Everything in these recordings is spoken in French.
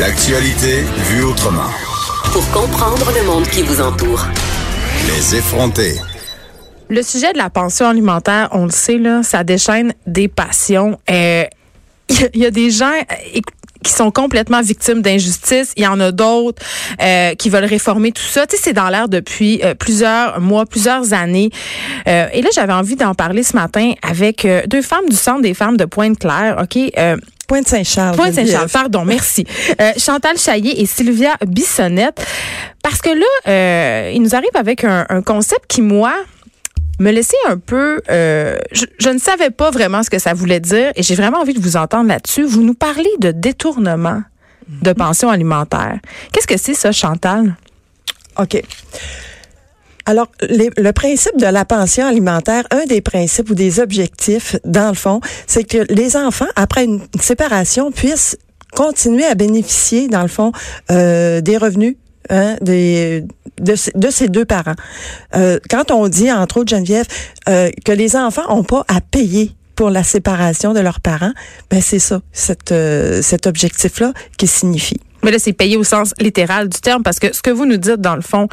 L'actualité vue autrement. Pour comprendre le monde qui vous entoure. Les effronter. Le sujet de la pension alimentaire, on le sait, là, ça déchaîne des passions. Euh, Il y, a- il y a des gens euh, qui sont complètement victimes d'injustice. Il y en a d'autres euh, qui veulent réformer tout ça. Tu sais, c'est dans l'air depuis euh, plusieurs mois, plusieurs années. Euh, et là, j'avais envie d'en parler ce matin avec euh, deux femmes du Centre des femmes de Pointe-Claire. OK? Pointe-Saint-Charles. Pointe-Saint-Charles, pardon, merci. Euh, Chantal Chaillé et Sylvia Bissonnette. Parce que là, euh, ils nous arrivent avec un, un concept qui, moi, me laissait un peu... euh, je, je ne savais pas vraiment ce que ça voulait dire et j'ai vraiment envie de vous entendre là-dessus. Vous nous parlez de détournement de pension alimentaire. Qu'est-ce que c'est ça, Chantal? OK. Alors, le principe de la pension alimentaire, un des principes ou des objectifs, dans le fond, c'est que les enfants, après une séparation, puissent continuer à bénéficier, dans le fond, euh, des revenus hein, de, ces- de ces deux parents. Euh, quand on dit, entre autres, Geneviève, euh, que les enfants n'ont pas à payer pour la séparation de leurs parents, ben c'est ça, cet objectif-là qui signifie. Mais là, c'est payé au sens littéral du terme parce que ce que vous nous dites, dans le fond,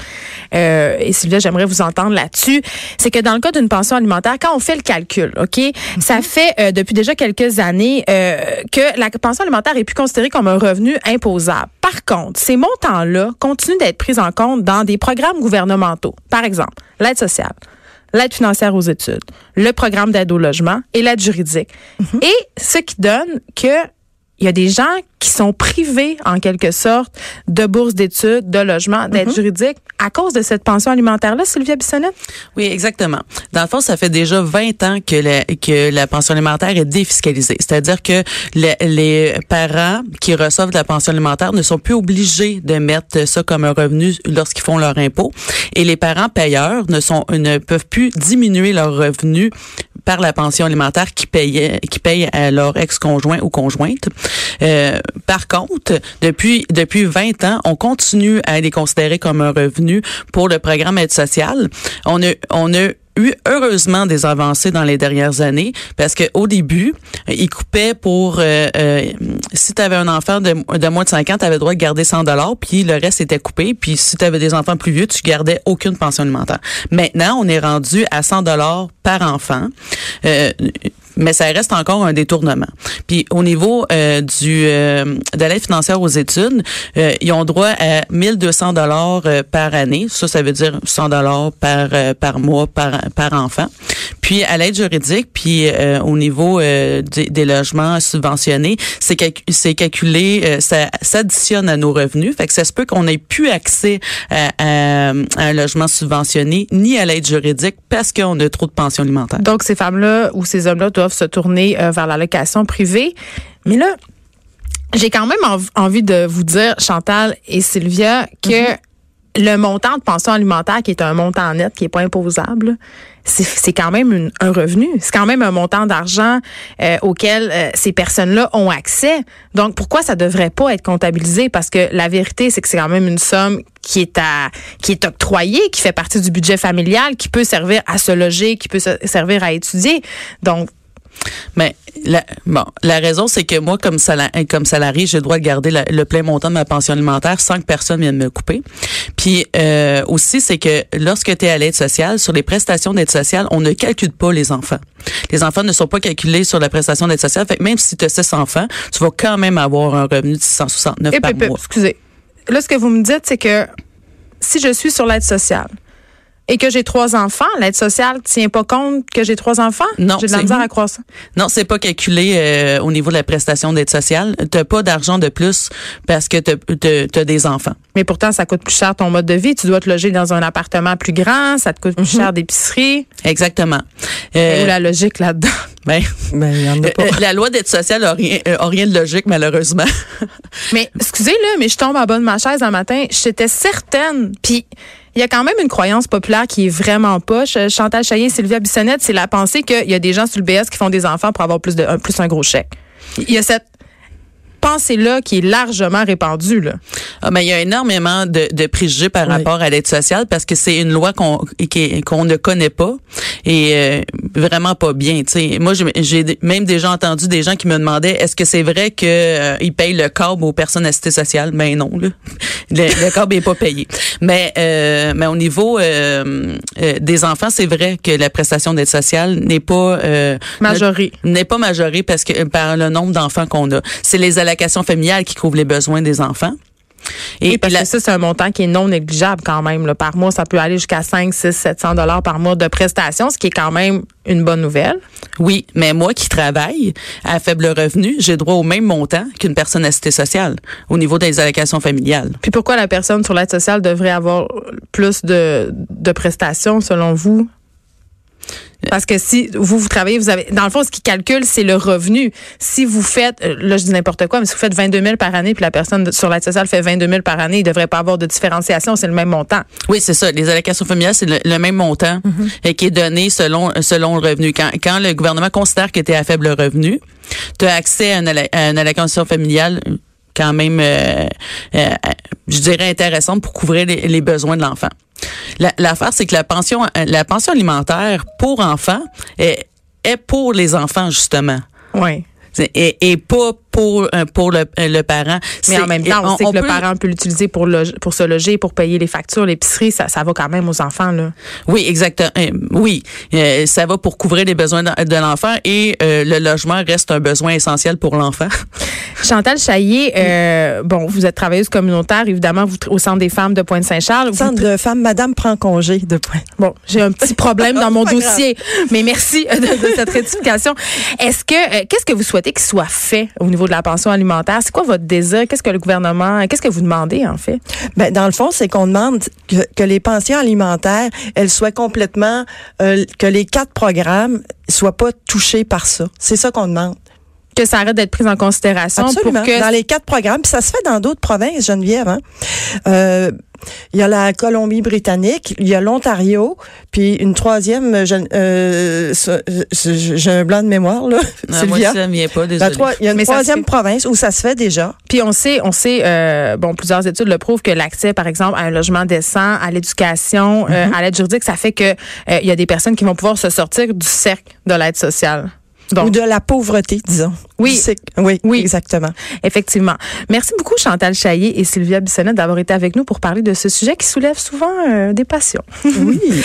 euh, et Sylvia, j'aimerais vous entendre là-dessus, c'est que dans le cas d'une pension alimentaire, quand on fait le calcul, OK, ça fait euh, depuis déjà quelques années euh, que la pension alimentaire est plus considérée comme un revenu imposable. Par contre, ces montants-là continuent d'être pris en compte dans des programmes gouvernementaux. Par exemple, l'aide sociale l'aide financière aux études, le programme d'aide au logement et l'aide juridique. Et ce qui donne que il y a des gens qui sont privés, en quelque sorte, de bourses d'études, de logement, d'aide juridique à cause de cette pension alimentaire-là, Sylvia Bissonnette? Oui, exactement. Dans le fond, ça fait déjà 20 ans que la, que la pension alimentaire est défiscalisée. C'est-à-dire que le- les parents qui reçoivent de la pension alimentaire ne sont plus obligés de mettre ça comme un revenu lorsqu'ils font leur impôt. Et les parents payeurs ne sont ne peuvent plus diminuer leur revenu par la pension alimentaire qui payait qui paye à leur ex-conjoint ou conjointe. Euh, par contre, depuis depuis 20 ans, on continue à les considérer comme un revenu pour le programme aide sociale. On a on a eu heureusement des avancées dans les dernières années parce que au début, ils coupaient pour euh, euh, si tu avais un enfant de, de moins de 5 ans, tu avais le droit de garder 100 dollars puis le reste était coupé puis si tu avais des enfants plus vieux, tu gardais aucune pension alimentaire. Maintenant, on est rendu à 100 dollars par enfant. Euh, mais ça reste encore un détournement. Puis au niveau euh, du euh, de l'aide financière aux études, euh, ils ont droit à 1200 dollars euh, par année. Ça, ça veut dire 100 dollars par euh, par mois par par enfant. Puis à l'aide juridique, puis euh, au niveau des, des logements subventionnés, c'est c'est calculé, ça s'additionne à nos revenus. Fait que ça se peut qu'on ait plus accès à, à- à un logement subventionné ni à l'aide juridique parce qu'on a trop de pensions alimentaires. Donc, ces femmes-là ou ces hommes-là doivent se tourner euh, vers la location privée. Mais là, j'ai quand même env- envie de vous dire, Chantal et Sylvia, que le montant de pension alimentaire, qui est un montant net, qui est pas imposable, c'est c'est quand même une- un revenu. C'est quand même un montant d'argent euh, auquel euh, ces personnes-là ont accès. Donc, pourquoi ça devrait pas être comptabilisé? Parce que la vérité, c'est que c'est quand même une somme qui est à qui est octroyée, qui fait partie du budget familial, qui peut servir à se loger, qui peut se- servir à étudier. Donc, Mais la, bon, la raison, c'est que moi, comme, sala- comme salarié, droit de garder la- le plein montant de ma pension alimentaire sans que personne vienne me couper. Puis euh, aussi, c'est que lorsque tu es à l'aide sociale, sur les prestations d'aide sociale, on ne calcule pas les enfants. Les enfants ne sont pas calculés sur la prestation d'aide sociale. Fait que même si tu as 6 enfants, tu vas quand même avoir un revenu de 669 Et par mois. excusez. Là, ce que vous me dites, c'est que si je suis sur l'aide sociale, et que j'ai trois enfants, l'aide sociale tient pas compte que j'ai trois enfants? Non, J'ai de la misère à croire ça. Non, c'est pas calculé euh, au niveau de la prestation d'aide sociale. T'as pas d'argent de plus parce que t'as as, des enfants. Mais pourtant, ça coûte plus cher ton mode de vie. Tu dois te loger dans un appartement plus grand, ça te coûte plus cher d'épicerie. Exactement. Euh, Où la logique là-dedans? Ben, Ben, il y en a pas. euh, la loi d'aide sociale a rien, euh, a rien de logique, malheureusement. Mais excusez là, mais je tombe en bas de ma chaise un matin. J'étais certaine. Puis il y a quand même une croyance populaire qui est vraiment poche. Euh, Chantal Chaillé, Sylvia Bissonnette, c'est la pensée qu'il y a des gens sur le BS qui font des enfants pour avoir plus de un, plus un gros chèque. Il y a cette pensée-là qui est largement répandue. Là. Ah, ben, il y a énormément de, de préjugés par Oui. rapport à l'aide sociale parce que c'est une loi qu'on qu'on ne connaît pas et euh, vraiment pas bien. tu sais. Moi, j'ai- même déjà entendu des gens qui me demandaient est-ce que c'est vrai que euh, payent le câble aux personnes assistées sociales Ben non, là. le, le câble est pas payé. Mais euh, mais au niveau euh, euh, des enfants, c'est vrai que la prestation d'aide sociale n'est pas euh, Majorée. n'est pas majorée parce que par le nombre d'enfants qu'on a. C'est les allocations familiales qui couvrent les besoins des enfants. Et Et parce la- que ça, c'est un montant qui est non négligeable quand même. Là. Par mois, ça peut aller jusqu'à 5, 6, 700 dollars par mois de prestations, ce qui est quand même une bonne nouvelle. Oui, mais moi qui travaille à faible revenu, j'ai droit au même montant qu'une personne assistée sociale au niveau des allocations familiales. Puis pourquoi la personne sur l'aide sociale devrait avoir plus de, de prestations selon vous? Parce que si vous, vous travaillez, vous avez, dans le fond, ce qui calcule, c'est le revenu. Si vous faites, euh, là, je dis n'importe quoi, mais si vous faites 22 000 par année, puis la personne sur l'aide sociale fait 22 000 par année, il devrait pas avoir de différenciation, c'est le même montant. Oui, c'est ça. Les allocations familiales, c'est le, le même montant euh, qui est donné selon selon le revenu. Quand, quand le gouvernement considère que tu es à faible revenu, tu as accès à une, alla- à une allocation familiale euh, quand même, euh, euh, je dirais, intéressante pour couvrir les, les besoins de l'enfant. La- L'affaire, c'est que la pension, euh, la pension alimentaire pour enfants est, est pour les enfants, justement. Oui. Et, et pas pour euh, pour le, euh, le parent. Mais en même temps, on, on- sait on que le parent peut l'utiliser pour, loger- pour se loger, pour payer les factures, l'épicerie, ça, ça va quand même aux enfants, là. Oui, exactement. Euh, Oui, Euh, ça va pour couvrir les besoins de, de l'enfant et euh, le logement reste un besoin essentiel pour l'enfant. Chantal Chaillé, euh, bon, vous êtes travailleuse communautaire, évidemment, vous, au Centre des femmes de Pointe-Saint-Charles. Vous- Centre de femmes, Madame prend congé de point. Bon, j'ai un petit problème dans mon grave. dossier, mais merci de, de cette rectification. Est-ce que euh, qu'est-ce que vous souhaitez qu'il soit fait au niveau de la pension alimentaire? C'est quoi votre désir? Qu'est-ce que le gouvernement Qu'est-ce que vous demandez en fait? Ben, dans le fond, c'est qu'on demande que, que les pensions alimentaires, elles soient complètement, euh, que les quatre programmes soient pas touchés par ça. C'est ça qu'on demande. Que ça arrête d'être pris en considération Absolument. pour que Dans les quatre programmes, puis ça se fait dans d'autres provinces, Geneviève. Hein? Euh, il y a la Colombie-Britannique, il y a l'Ontario, puis une troisième, euh, j'ai un blanc de mémoire, là, Ah, moi, Sylvia. ça vient pas, La désolé. il y a une Mais troisième province où ça se fait déjà. Puis on sait, on sait, euh, bon, plusieurs études le prouvent que l'accès, par exemple, à un logement décent, à l'éducation, euh, à l'aide juridique, ça fait que euh, il y a des personnes qui vont pouvoir se sortir du cercle de l'aide sociale. Donc, Ou de la pauvreté, disons. Oui. Oui, Oui. exactement. Effectivement. Merci beaucoup Chantal Chaillé et Sylvia Bissonnette d'avoir été avec nous pour parler de ce sujet qui soulève souvent euh, des passions. Oui.